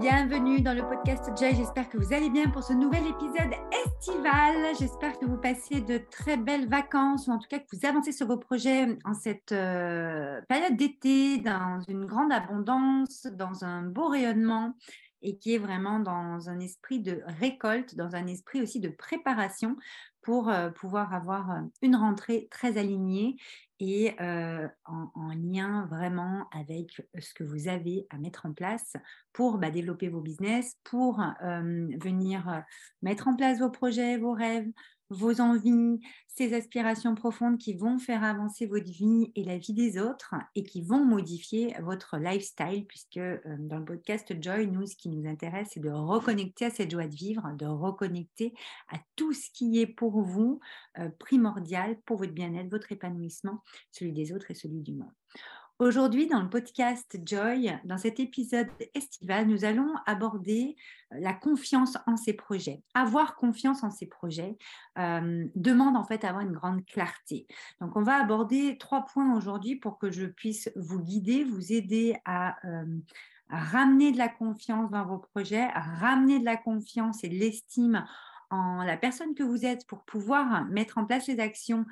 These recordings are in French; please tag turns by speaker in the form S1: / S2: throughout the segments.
S1: Bienvenue dans le podcast Joy. J'espère que vous allez bien pour ce nouvel épisode estival. J'espère que vous passez de très belles vacances ou en tout cas que vous avancez sur vos projets en cette euh, période d'été dans une grande abondance, dans un beau rayonnement et qui est vraiment dans un esprit de récolte, dans un esprit aussi de préparation pour euh, pouvoir avoir euh, une rentrée très alignée et en, lien vraiment avec ce que vous avez à mettre en place pour bah, développer vos business, pour venir mettre en place vos projets, vos rêves, vos envies, ces aspirations profondes qui vont faire avancer votre vie et la vie des autres et qui vont modifier votre lifestyle, puisque euh, dans le podcast Joy, nous, ce qui nous intéresse, c'est de reconnecter à cette joie de vivre, de reconnecter à tout ce qui est pour vous euh, primordial pour votre bien-être, votre épanouissement, celui des autres et celui du monde. Aujourd'hui, dans le podcast Joy, dans cet épisode estival, nous allons aborder euh, la confiance en ses projets. Avoir confiance en ses projets euh, demande en fait avoir une grande clarté. Donc, on va aborder trois points aujourd'hui pour que je puisse vous guider, vous aider à, euh, à ramener de la confiance dans vos projets, à ramener de la confiance et de l'estime en la personne que vous êtes pour pouvoir mettre en place les actions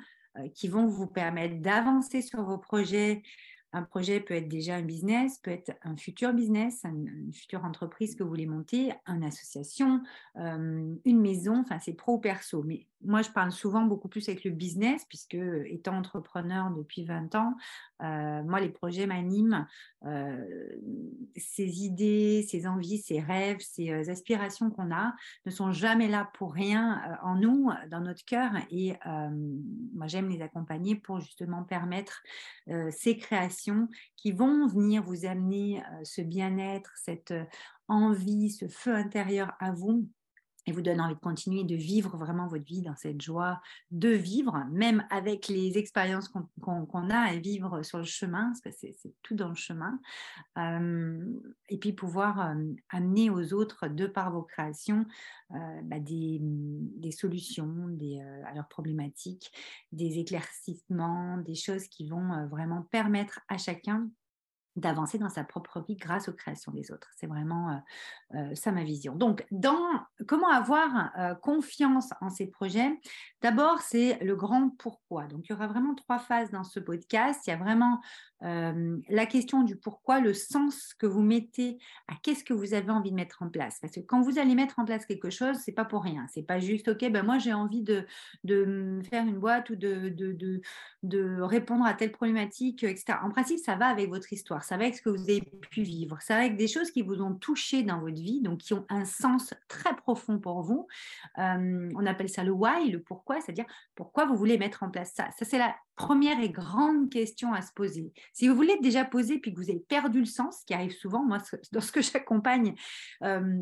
S1: qui vont vous permettre d'avancer sur vos projets, un projet peut être déjà un business, peut être un futur business, une, future entreprise que vous voulez monter, une association, euh, une maison, enfin c'est pro ou perso. Mais moi, je parle souvent beaucoup plus avec le business, puisque étant entrepreneur depuis 20 ans, euh, moi, les projets m'animent. Euh, ces idées, ces envies, ces rêves, ces aspirations qu'on a ne sont jamais là pour rien en nous, dans notre cœur. Et moi, j'aime les accompagner pour justement permettre ces créations qui vont venir vous amener euh, ce bien-être, cette euh, envie, ce feu intérieur à vous et vous donne envie de continuer de vivre vraiment votre vie dans cette joie de vivre, même avec les expériences qu'on a à vivre sur le chemin, parce que c'est tout dans le chemin, euh, et puis pouvoir amener aux autres, de par vos créations, bah, des, solutions à leurs problématiques, des éclaircissements, des choses qui vont vraiment permettre à chacun d'avancer dans sa propre vie grâce aux créations des autres. C'est vraiment euh, euh, ça ma vision. Donc, dans comment avoir euh, confiance en ces projets, d'abord, c'est le grand pourquoi. Donc, il y aura vraiment trois phases dans ce podcast. Il y a vraiment la question du pourquoi, le sens que vous mettez à qu'est-ce que vous avez envie de mettre en place. Parce que quand vous allez mettre en place quelque chose, c'est pas pour rien. C'est pas juste, OK, ben moi, j'ai envie de, faire une boîte ou de, de répondre à telle problématique, etc. En principe, ça va avec votre histoire ça va avec ce que vous avez pu vivre, ça va avec des choses qui vous ont touché dans votre vie, donc qui ont un sens très profond pour vous. Euh, on appelle ça le why, le pourquoi, c'est-à-dire pourquoi vous voulez mettre en place ça. Ça, c'est la première et grande question à se poser. Si vous voulez déjà poser puis que vous avez perdu le sens, ce qui arrive souvent, moi, dans ce que j'accompagne, euh,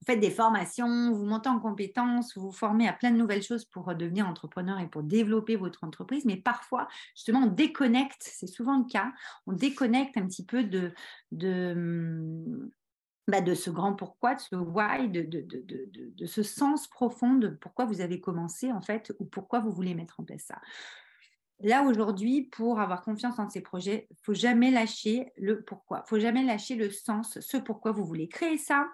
S1: vous faites des formations, vous montez en compétences, vous vous formez à plein de nouvelles choses pour devenir entrepreneur et pour développer votre entreprise. Mais parfois, justement, on déconnecte, c'est souvent le cas, on déconnecte un petit peu de, de, bah, de ce grand pourquoi, de ce why, de, de, de, de, ce sens profond de pourquoi vous avez commencé en fait ou pourquoi vous voulez mettre en place ça. Là, aujourd'hui, pour avoir confiance en ces projets, il faut jamais lâcher le pourquoi. Il faut jamais lâcher le sens, ce pourquoi vous voulez créer ça,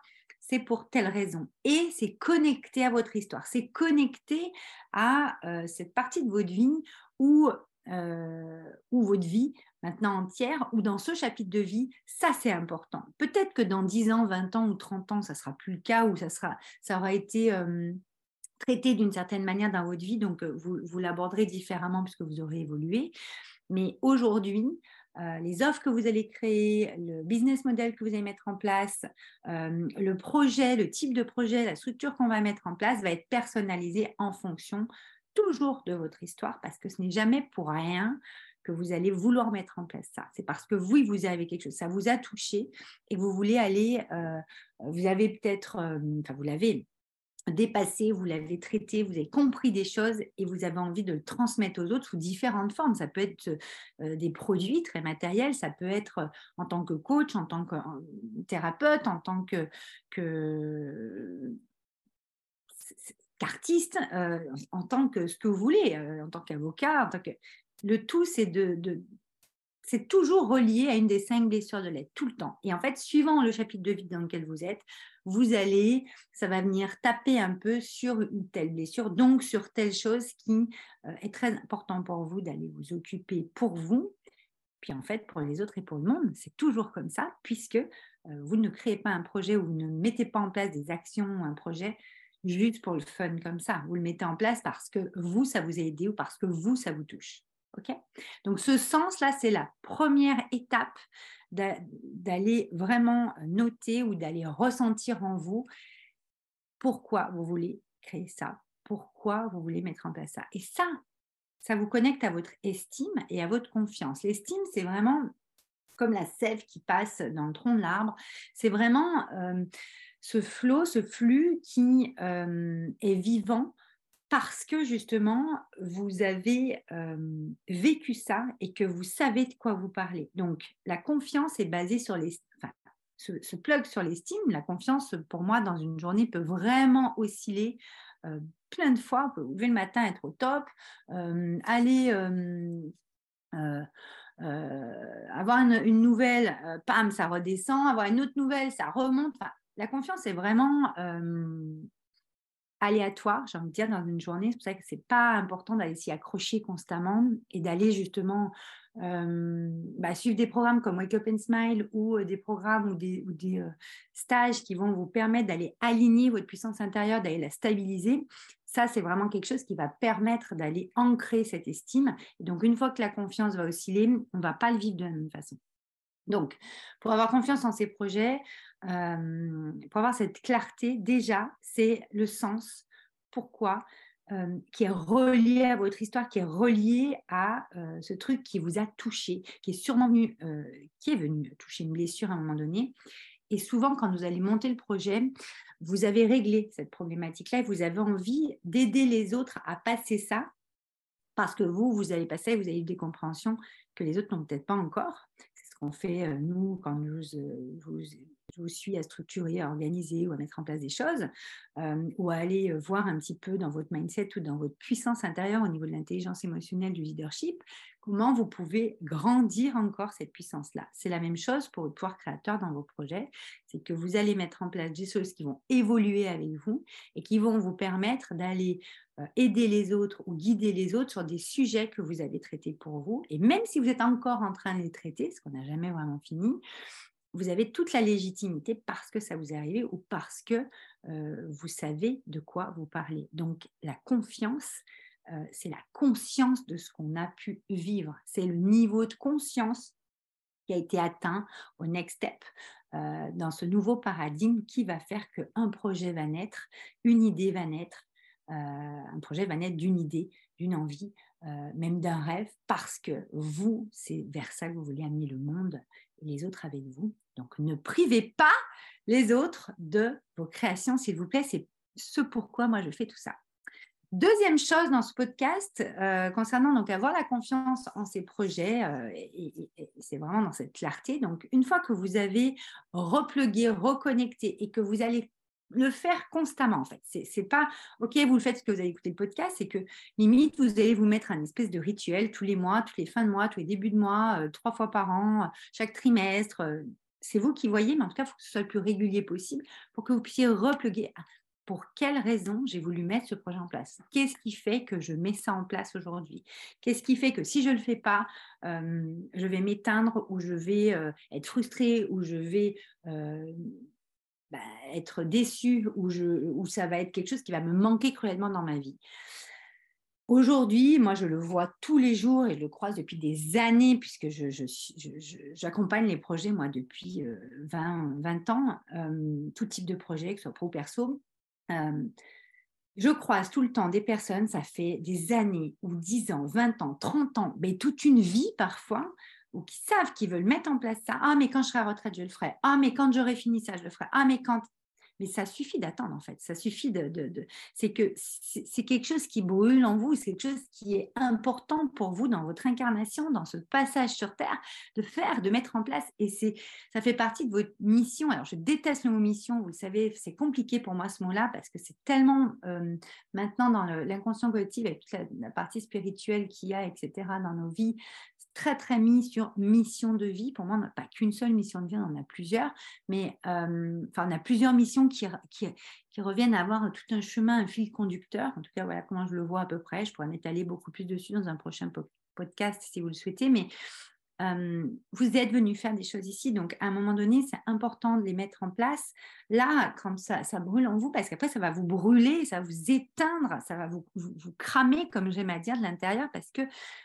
S1: c'est pour telle raison. Et c'est connecté à votre histoire, c'est connecté à euh, cette partie de votre vie où, euh, votre vie maintenant entière, ou dans ce chapitre de vie, ça c'est important. Peut-être que dans 10 ans, 20 ans ou 30 ans, ça sera plus le cas, ou ça, sera, ça aura été... Euh, traité d'une certaine manière dans votre vie, donc vous, vous l'aborderez différemment puisque vous aurez évolué. Mais aujourd'hui, euh, les offres que vous allez créer, le business model que vous allez mettre en place, euh, le projet, le type de projet, la structure qu'on va mettre en place va être personnalisé en fonction toujours de votre histoire parce que ce n'est jamais pour rien que vous allez vouloir mettre en place ça. C'est parce que vous, vous avez quelque chose, ça vous a touché et vous voulez aller, euh, vous avez peut-être, enfin vous l'avez dépassé, vous l'avez traité, vous avez compris des choses et vous avez envie de le transmettre aux autres sous différentes formes. Ça peut être euh, des produits très matériels, ça peut être euh, en tant que coach, en tant que thérapeute, en tant que, qu'artiste, euh, en tant que ce que vous voulez, en tant qu'avocat, que le tout, c'est de, c'est toujours relié à une des cinq blessures de l'aide, tout le temps. Et en fait, suivant le chapitre de vie dans lequel vous êtes, vous allez, ça va venir taper un peu sur une telle blessure, donc sur telle chose qui euh, est très important pour vous d'aller vous occuper pour vous. Puis en fait, pour les autres et pour le monde, c'est toujours comme ça, puisque euh, vous ne créez pas un projet ou vous ne mettez pas en place des actions, un projet juste pour le fun comme ça. Vous le mettez en place parce que vous, ça vous a aidé ou parce que vous, ça vous touche. Donc ce sens-là, c'est la première étape d'aller vraiment noter ou d'aller ressentir en vous pourquoi vous voulez créer ça, pourquoi vous voulez mettre en place ça. Et ça, ça vous connecte à votre estime et à votre confiance. L'estime, c'est vraiment comme la sève qui passe dans le tronc de l'arbre. C'est vraiment euh, ce flot, ce flux qui euh, est vivant parce que justement, vous avez vécu ça et que vous savez de quoi vous parlez. Donc, la confiance est basée sur les... Enfin, ce, plug sur l'estime, la confiance, pour moi, dans une journée, peut vraiment osciller plein de fois. Vous pouvez le matin, être au top, aller... avoir une, nouvelle, pam, ça redescend, avoir une autre nouvelle, ça remonte. la confiance est vraiment aléatoire, j'ai envie de dire, dans une journée. C'est pour ça que c'est pas important d'aller s'y accrocher constamment et d'aller justement euh, bah, suivre des programmes comme Wake Up and Smile ou euh, des programmes ou des, euh, stages qui vont vous permettre d'aller aligner votre puissance intérieure, d'aller la stabiliser. Ça, c'est vraiment quelque chose qui va permettre d'aller ancrer cette estime. Donc, une fois que la confiance va osciller, on ne va pas le vivre de la même façon. Donc, pour avoir confiance en ces projets, euh, pour avoir cette clarté, déjà, c'est le sens, pourquoi, euh, qui est relié à votre histoire, qui est relié à euh, ce truc qui vous a touché, qui est sûrement venu, qui est venu toucher une blessure à un moment donné. Et souvent, quand vous allez monter le projet, vous avez réglé cette problématique-là et vous avez envie d'aider les autres à passer ça parce que vous, vous allez passer, vous avez eu des compréhensions que les autres n'ont peut-être pas encore. Qu'on fait, nous, quand nous vous, je vous suis à structurer, à organiser ou à mettre en place des choses, euh, ou à aller euh, voir un petit peu dans votre mindset ou dans votre puissance intérieure au niveau de l'intelligence émotionnelle, du leadership, comment vous pouvez grandir encore cette puissance-là. C'est la même chose pour votre pouvoir créateur dans vos projets, c'est que vous allez mettre en place des choses qui vont évoluer avec vous et qui vont vous permettre d'aller euh, aider les autres ou guider les autres sur des sujets que vous avez traités pour vous. Et même si vous êtes encore en train de les traiter, ce qu'on n'a jamais vraiment fini, vous avez toute la légitimité parce que ça vous est arrivé ou parce que euh, vous savez de quoi vous parlez. Donc la confiance, euh, c'est la conscience de ce qu'on a pu vivre. C'est le niveau de conscience qui a été atteint au next step euh, dans ce nouveau paradigme qui va faire qu'un projet va naître, une idée va naître, un projet va naître d'une idée, d'une envie, même d'un rêve, parce que vous, c'est vers ça que vous voulez amener le monde et les autres avec vous. Donc, ne privez pas les autres de vos créations, s'il vous plaît. C'est ce pourquoi moi je fais tout ça. Deuxième chose dans ce podcast euh, concernant donc avoir la confiance en ces projets, euh, c'est vraiment dans cette clarté. Donc, une fois que vous avez replugué, reconnecté et que vous allez le faire constamment en fait. C'est pas ok, vous le faites parce que vous avez écouté le podcast, c'est que limite vous allez vous mettre un espèce de rituel tous les mois, tous les fins de mois, tous les débuts de mois, euh, trois fois par an, chaque trimestre, c'est vous qui voyez, mais en tout cas, il faut que ce soit le plus régulier possible pour que vous puissiez repluguer. Ah, pour quelle raison j'ai voulu mettre ce projet en place? Qu'est-ce qui fait que je mets ça en place aujourd'hui? Qu'est-ce qui fait que si je ne le fais pas, euh, je vais m'éteindre ou je vais euh, être frustrée ou je vais euh, bah, être déçue ou, ça va être quelque chose qui va me manquer cruellement dans ma vie Aujourd'hui, moi, je le vois tous les jours et je le croise depuis des années, puisque j'accompagne les projets, moi, depuis 20, 20 ans, tout type de projet, que ce soit pro ou perso. je croise tout le temps des personnes, ça fait des années, ou 10 ans, 20 ans, 30 ans, mais toute une vie parfois, ou qui savent qu'ils veulent mettre en place ça. Ah, mais quand je serai à retraite, je le ferai. Ah, mais quand j'aurai fini ça, je le ferai. Ah, mais quand mais ça suffit d'attendre en fait. Ça suffit de. de, c'est que c'est quelque chose qui brûle en vous, c'est quelque chose qui est important pour vous dans votre incarnation, dans ce passage sur Terre, de faire, de mettre en place. Et ça fait partie de votre mission. Alors, je déteste le mot mission, vous le savez, c'est compliqué pour moi ce mot-là parce que c'est tellement euh, maintenant dans l'inconscient collectif avec toute la, la partie spirituelle qu'il y a, etc., dans nos vies, très très mis sur mission de vie. Pour moi, on n'a pas qu'une seule mission de vie, on en a plusieurs, mais euh, enfin, on a plusieurs missions qui, qui, qui, reviennent à avoir tout un chemin, un fil conducteur. En tout cas, voilà comment je le vois à peu près. Je pourrais m'étaler beaucoup plus dessus dans un prochain podcast si vous le souhaitez, mais vous êtes venu faire des choses ici, donc à un moment donné, c'est important de les mettre en place. Là, quand ça, ça brûle en vous, parce qu'après, ça va vous brûler, ça va vous éteindre, ça va vous, vous, cramer, comme j'aime à dire, de l'intérieur, parce que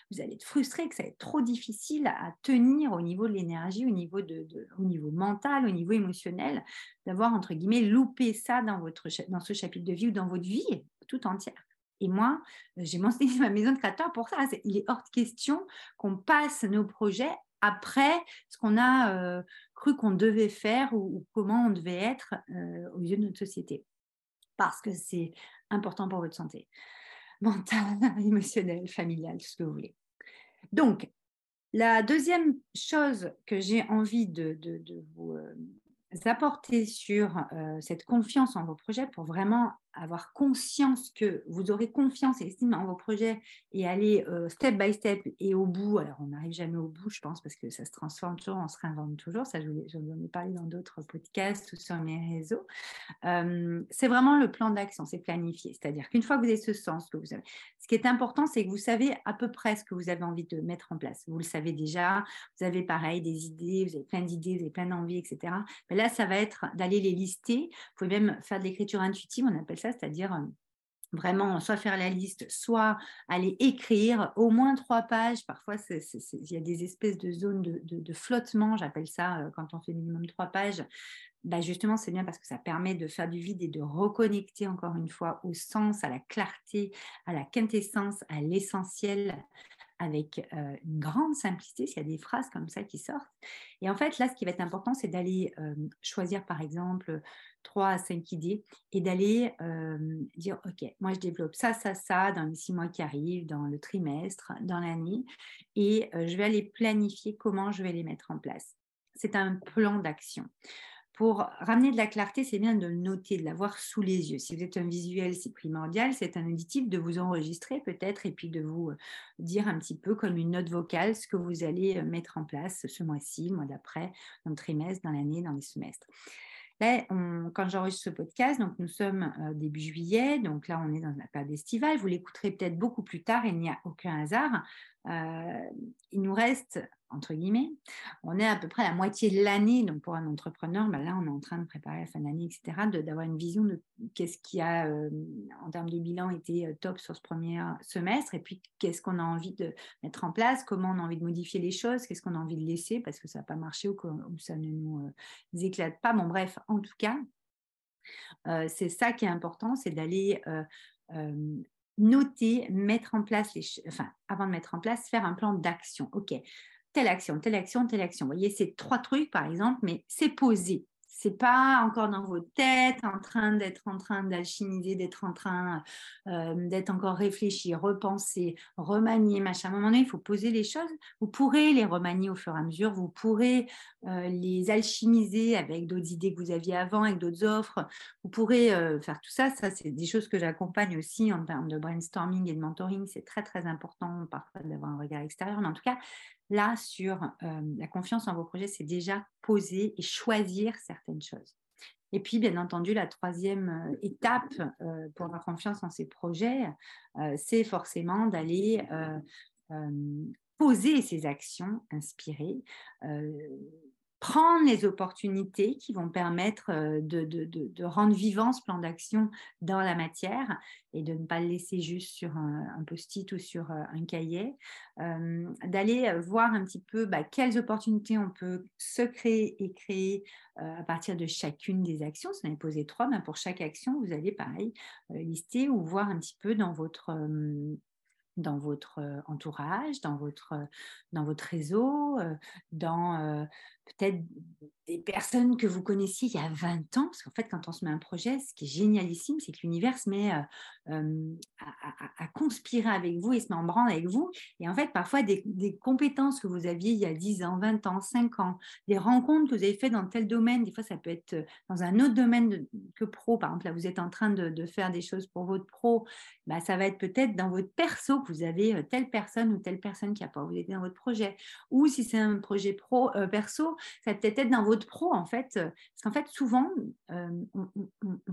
S1: vous allez être frustré, que ça va être trop difficile à tenir au niveau de l'énergie, au, niveau de, au niveau mental, au niveau émotionnel, d'avoir, entre guillemets, loupé ça dans, votre, dans ce chapitre de vie ou dans votre vie tout entière. Et moi, euh, j'ai mentionné ma maison de créateur pour ça. Il est hors de question qu'on passe nos projets après ce qu'on a euh, cru qu'on devait faire ou, comment on devait être euh, au milieu de notre société. Parce que c'est important pour votre santé mentale, émotionnelle, familiale, tout ce que vous voulez. Donc, la deuxième chose que j'ai envie de, vous apporter sur cette confiance en vos projets pour vraiment avoir conscience que vous aurez confiance et estime en vos projets et aller step by step et au bout. Alors, on n'arrive jamais au bout, je pense, parce que ça se transforme toujours, on se réinvente toujours. Ça, je, vous en ai parlé dans d'autres podcasts ou sur mes réseaux. c'est vraiment le plan d'action, c'est planifié. C'est-à-dire qu'une fois que vous avez ce sens que vous avez, ce qui est important, c'est que vous savez à peu près ce que vous avez envie de mettre en place. Vous le savez déjà, vous avez pareil des idées, vous avez plein d'idées, vous avez plein d'envies, etc. Mais là, ça va être d'aller les lister. Vous pouvez même faire de l'écriture intuitive, on appelle c'est-à-dire euh, vraiment soit faire la liste, soit aller écrire au moins trois pages. Parfois, il y a des espèces de zones de, flottement, j'appelle ça, euh, quand on fait minimum trois pages. Bah justement, c'est bien parce que ça permet de faire du vide et de reconnecter encore une fois au sens, à la clarté, à la quintessence, à l'essentiel, avec euh, une grande simplicité, s'il y a des phrases comme ça qui sortent. Et en fait, là, ce qui va être important, c'est d'aller choisir, par exemple, trois à cinq idées et d'aller euh, dire, OK, moi, je développe ça, ça, ça dans les six mois qui arrivent, dans le trimestre, dans l'année, et je vais aller planifier comment je vais les mettre en place. C'est un plan d'action pour ramener de la clarté, c'est bien de le noter, de l'avoir sous les yeux. Si vous êtes un visuel, c'est primordial. C'est un auditif de vous enregistrer peut-être et puis de vous euh, dire un petit peu comme une note vocale ce que vous allez euh, mettre en place ce mois-ci, le mois d'après, dans le trimestre, dans l'année, dans les semestres. Là, quand j'enregistre ce podcast, donc nous sommes euh, début juillet, donc là on est dans la période estivale. Vous l'écouterez peut-être beaucoup plus tard, il n'y a aucun hasard. Il nous reste entre guillemets. On est à peu près à la moitié de l'année, donc pour un entrepreneur, ben là, on est en train de préparer la fin d'année, etc., d'avoir une vision de qu'est-ce qui a, euh, en termes de bilan, été euh, top sur ce premier semestre, et puis qu'est-ce qu'on a envie de mettre en place, comment on a envie de modifier les choses, qu'est-ce qu'on a envie de laisser, parce que ça n'a pas marché ou que ça ne nous euh, éclate pas. Bon, bref, en tout cas, c'est ça qui est important, c'est d'aller noter, mettre en place les, enfin, avant de mettre en place, faire un plan d'action. OK, telle action, telle action, telle action. Vous voyez, c'est trois trucs, par exemple, mais c'est posé. C'est pas encore dans vos têtes, en train d'être en train d'alchimiser, d'être en train euh, d'être encore réfléchi, repenser, remanier, machin. À un moment donné, il faut poser les choses. Vous pourrez les remanier au fur et à mesure. Vous pourrez les alchimiser avec d'autres idées que vous aviez avant, avec d'autres offres. Vous pourrez euh, faire tout ça. Ça, c'est des choses que j'accompagne aussi en termes de brainstorming et de mentoring. C'est très, très important parfois d'avoir un regard extérieur. Mais en tout cas, là, sur euh, la confiance en vos projets, c'est déjà poser et choisir certaines choses. Et puis, bien entendu, la troisième euh, étape euh, pour avoir confiance en ces projets, c'est forcément d'aller poser ces actions inspirées, prendre les opportunités qui vont permettre euh, de, rendre vivant ce plan d'action dans la matière et de ne pas le laisser juste sur un, post-it ou sur euh, un cahier, euh, d'aller voir un petit peu bah, quelles opportunités on peut se créer et créer à partir de chacune des actions. Si on avait posé trois, ben, pour chaque action, vous allez pareil lister ou voir un petit peu dans votre dans votre entourage, dans votre, dans réseau, dans peut-être des personnes que vous connaissiez il y a 20 ans, parce qu'en fait, quand on se met un projet, ce qui est génialissime, c'est que l'univers se met euh, euh, à, conspirer avec vous et se met en branle avec vous. Et en fait, parfois, des, compétences que vous aviez il y a 10 ans, 20 ans, 5 ans, des rencontres que vous avez faites dans tel domaine, des fois, ça peut être euh, dans un autre domaine que pro. Par exemple, là, vous êtes en train de, faire des choses pour votre pro, bah, ça va être peut-être dans votre perso que vous avez telle personne ou telle personne qui a pas vous aider dans votre projet. Ou si c'est un projet pro perso, ça peut être dans votre pro, en fait. Parce qu'en fait, souvent, euh, on,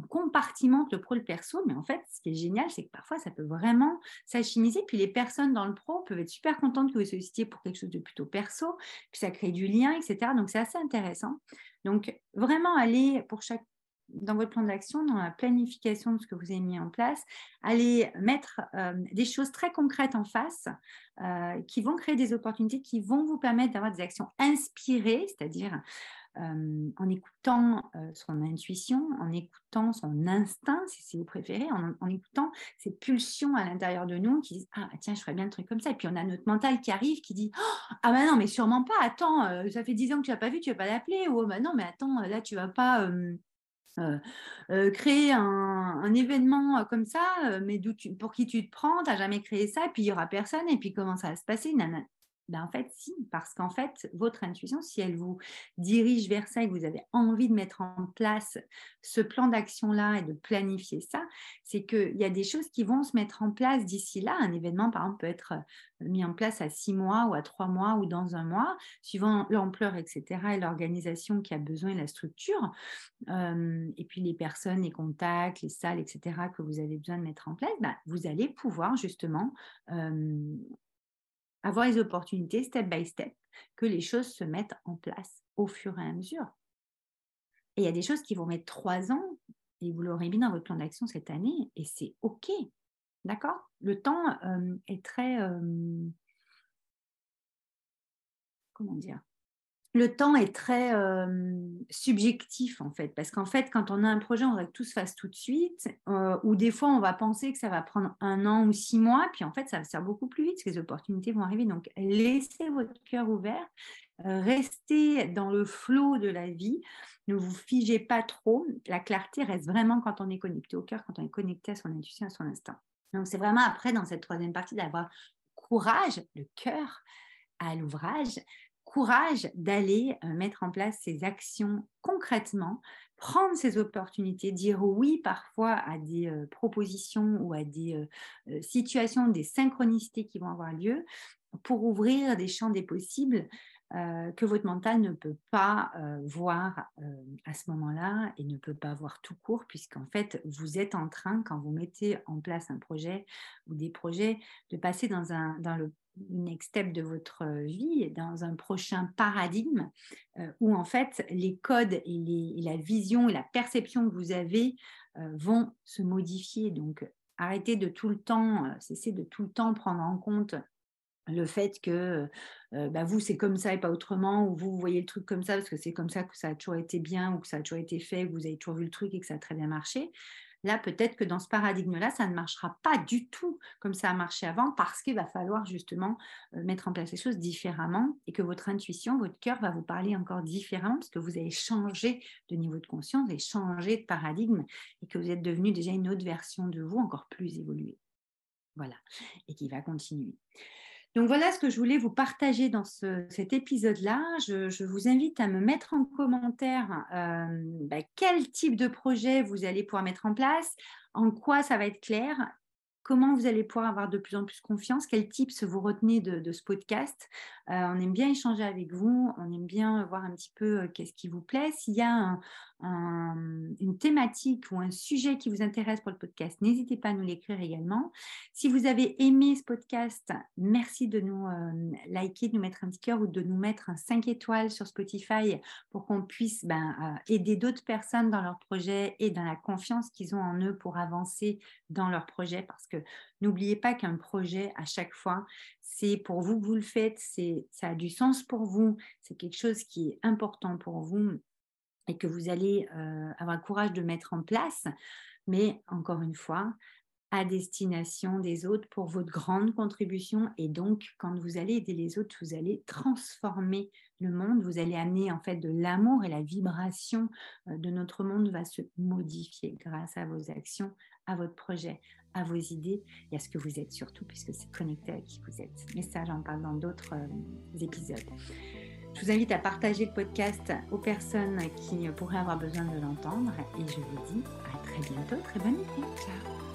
S1: compartimente le pro et le perso, mais en fait, ce qui est génial, c'est que parfois, ça peut vraiment s'achimiser. Puis les personnes dans le pro peuvent être super contentes que vous sollicitiez pour quelque chose de plutôt perso, puis ça crée du lien, etc. Donc, c'est assez intéressant. Donc, vraiment aller pour chaque dans votre plan d'action, dans la planification de ce que vous avez mis en place, allez mettre euh, des choses très concrètes en face euh, qui vont créer des opportunités, qui vont vous permettre d'avoir des actions inspirées, c'est-à-dire euh, en écoutant son intuition, en écoutant son instinct, si, vous préférez, en, écoutant ces pulsions à l'intérieur de nous qui disent Ah, tiens, je ferais bien le truc comme ça. Et puis on a notre mental qui arrive qui dit oh, Ah, ben non, mais sûrement pas, attends, ça fait dix ans que tu n'as pas vu, tu vas pas l'appeler. Ou oh, ben non, mais attends, là, tu vas pas. Euh, euh, créer un, événement euh, comme ça, mais pour qui tu te prends, tu n'as jamais créé ça, et puis il n'y aura personne, et puis comment ça va se passer ben, en fait, si, parce qu'en fait, votre intuition, si elle vous dirige vers ça et que vous avez envie de mettre en place ce plan d'action-là et de planifier ça, c'est qu'il y a des choses qui vont se mettre en place d'ici là. Un événement, par exemple, peut être euh, mis en place à six mois ou à trois mois ou dans un mois, suivant l'ampleur, etc., et l'organisation qui a besoin et la structure. Euh, et puis les personnes, les contacts, les salles, etc., que vous avez besoin de mettre en place, ben, vous allez pouvoir justement euh, avoir les opportunités step by step, que les choses se mettent en place au fur et à mesure. Et il y a des choses qui vont mettre trois ans, et vous l'aurez mis dans votre plan d'action cette année, et c'est OK. D'accord? Le temps euh, est très... Euh, comment dire? Le temps est très subjectif en fait, parce qu'en fait, quand on a un projet, on voudrait que tout se fasse tout de suite, ou des fois, on va penser que ça va prendre un an ou six mois, puis en fait, ça va faire beaucoup plus vite, parce que les opportunités vont arriver. Donc, laissez votre cœur ouvert, restez dans le flot de la vie, ne vous figez pas trop. La clarté reste vraiment quand on est connecté au cœur, quand on est connecté à son intuition, à son instinct. Donc, c'est vraiment après, dans cette troisième partie, d'avoir courage, le cœur à l'ouvrage, courage d'aller euh, mettre en place ces actions concrètement, prendre ces opportunités, dire oui parfois à des euh, propositions ou à des euh, situations, des synchronicités qui vont avoir lieu pour ouvrir des champs des possibles que votre mental ne peut pas voir à ce moment-là et ne peut pas voir tout court, puisqu'en fait, vous êtes en train, quand vous mettez en place un projet ou des projets, de passer dans, un, dans le next step de votre vie, dans un prochain paradigme euh, où en fait les codes et, la vision et la perception que vous avez euh, vont se modifier. Donc arrêtez de tout le temps, euh, cessez de tout le temps prendre en compte le fait que bah, vous c'est comme ça et pas autrement, ou vous, vous voyez le truc comme ça parce que c'est comme ça que ça a toujours été bien ou que ça a toujours été fait, que vous avez toujours vu le truc et que ça a très bien marché. Là, peut-être que dans ce paradigme-là, ça ne marchera pas du tout comme ça a marché avant parce qu'il va falloir justement mettre en place les choses différemment et que votre intuition, votre cœur va vous parler encore différemment parce que vous avez changé de niveau de conscience, et changé de paradigme et que vous êtes devenu déjà une autre version de vous encore plus évoluée. Voilà, et qui va continuer. Donc voilà ce que je voulais vous partager dans cet épisode-là. Je, vous invite à me mettre en commentaire euh, bah, quel type de projet vous allez pouvoir mettre en place, en quoi ça va être clair comment vous allez pouvoir avoir de plus en plus confiance, quels tips vous retenez de, ce podcast. Euh, on aime bien échanger avec vous, on aime bien voir un petit peu euh, qu'est-ce qui vous plaît. S'il y a une thématique ou un sujet qui vous intéresse pour le podcast, n'hésitez pas à nous l'écrire également. Si vous avez aimé ce podcast, merci de nous euh, liker, de nous mettre un petit cœur ou de nous mettre un 5 étoiles sur Spotify pour qu'on puisse ben, aider d'autres personnes dans leur projet et dans la confiance qu'ils ont en eux pour avancer dans leur projet parce que n'oubliez pas qu'un projet, à chaque fois, c'est pour vous que vous le faites, ça a du sens pour vous, c'est quelque chose qui est important pour vous et que vous allez euh, avoir le courage de mettre en place. Mais encore une fois, à destination des autres pour votre grande contribution. Et donc, quand vous allez aider les autres, vous allez transformer le monde, vous allez amener en fait de l'amour et la vibration euh, de notre monde va se modifier grâce à vos actions, à votre projet, à vos idées et à ce que vous êtes surtout, puisque c'est connecté à qui vous êtes. Mais ça, j'en parle dans d'autres euh, épisodes. Je vous invite à partager le podcast aux personnes qui pourraient avoir besoin de l'entendre et je vous dis à très bientôt. Très bonne été. Ciao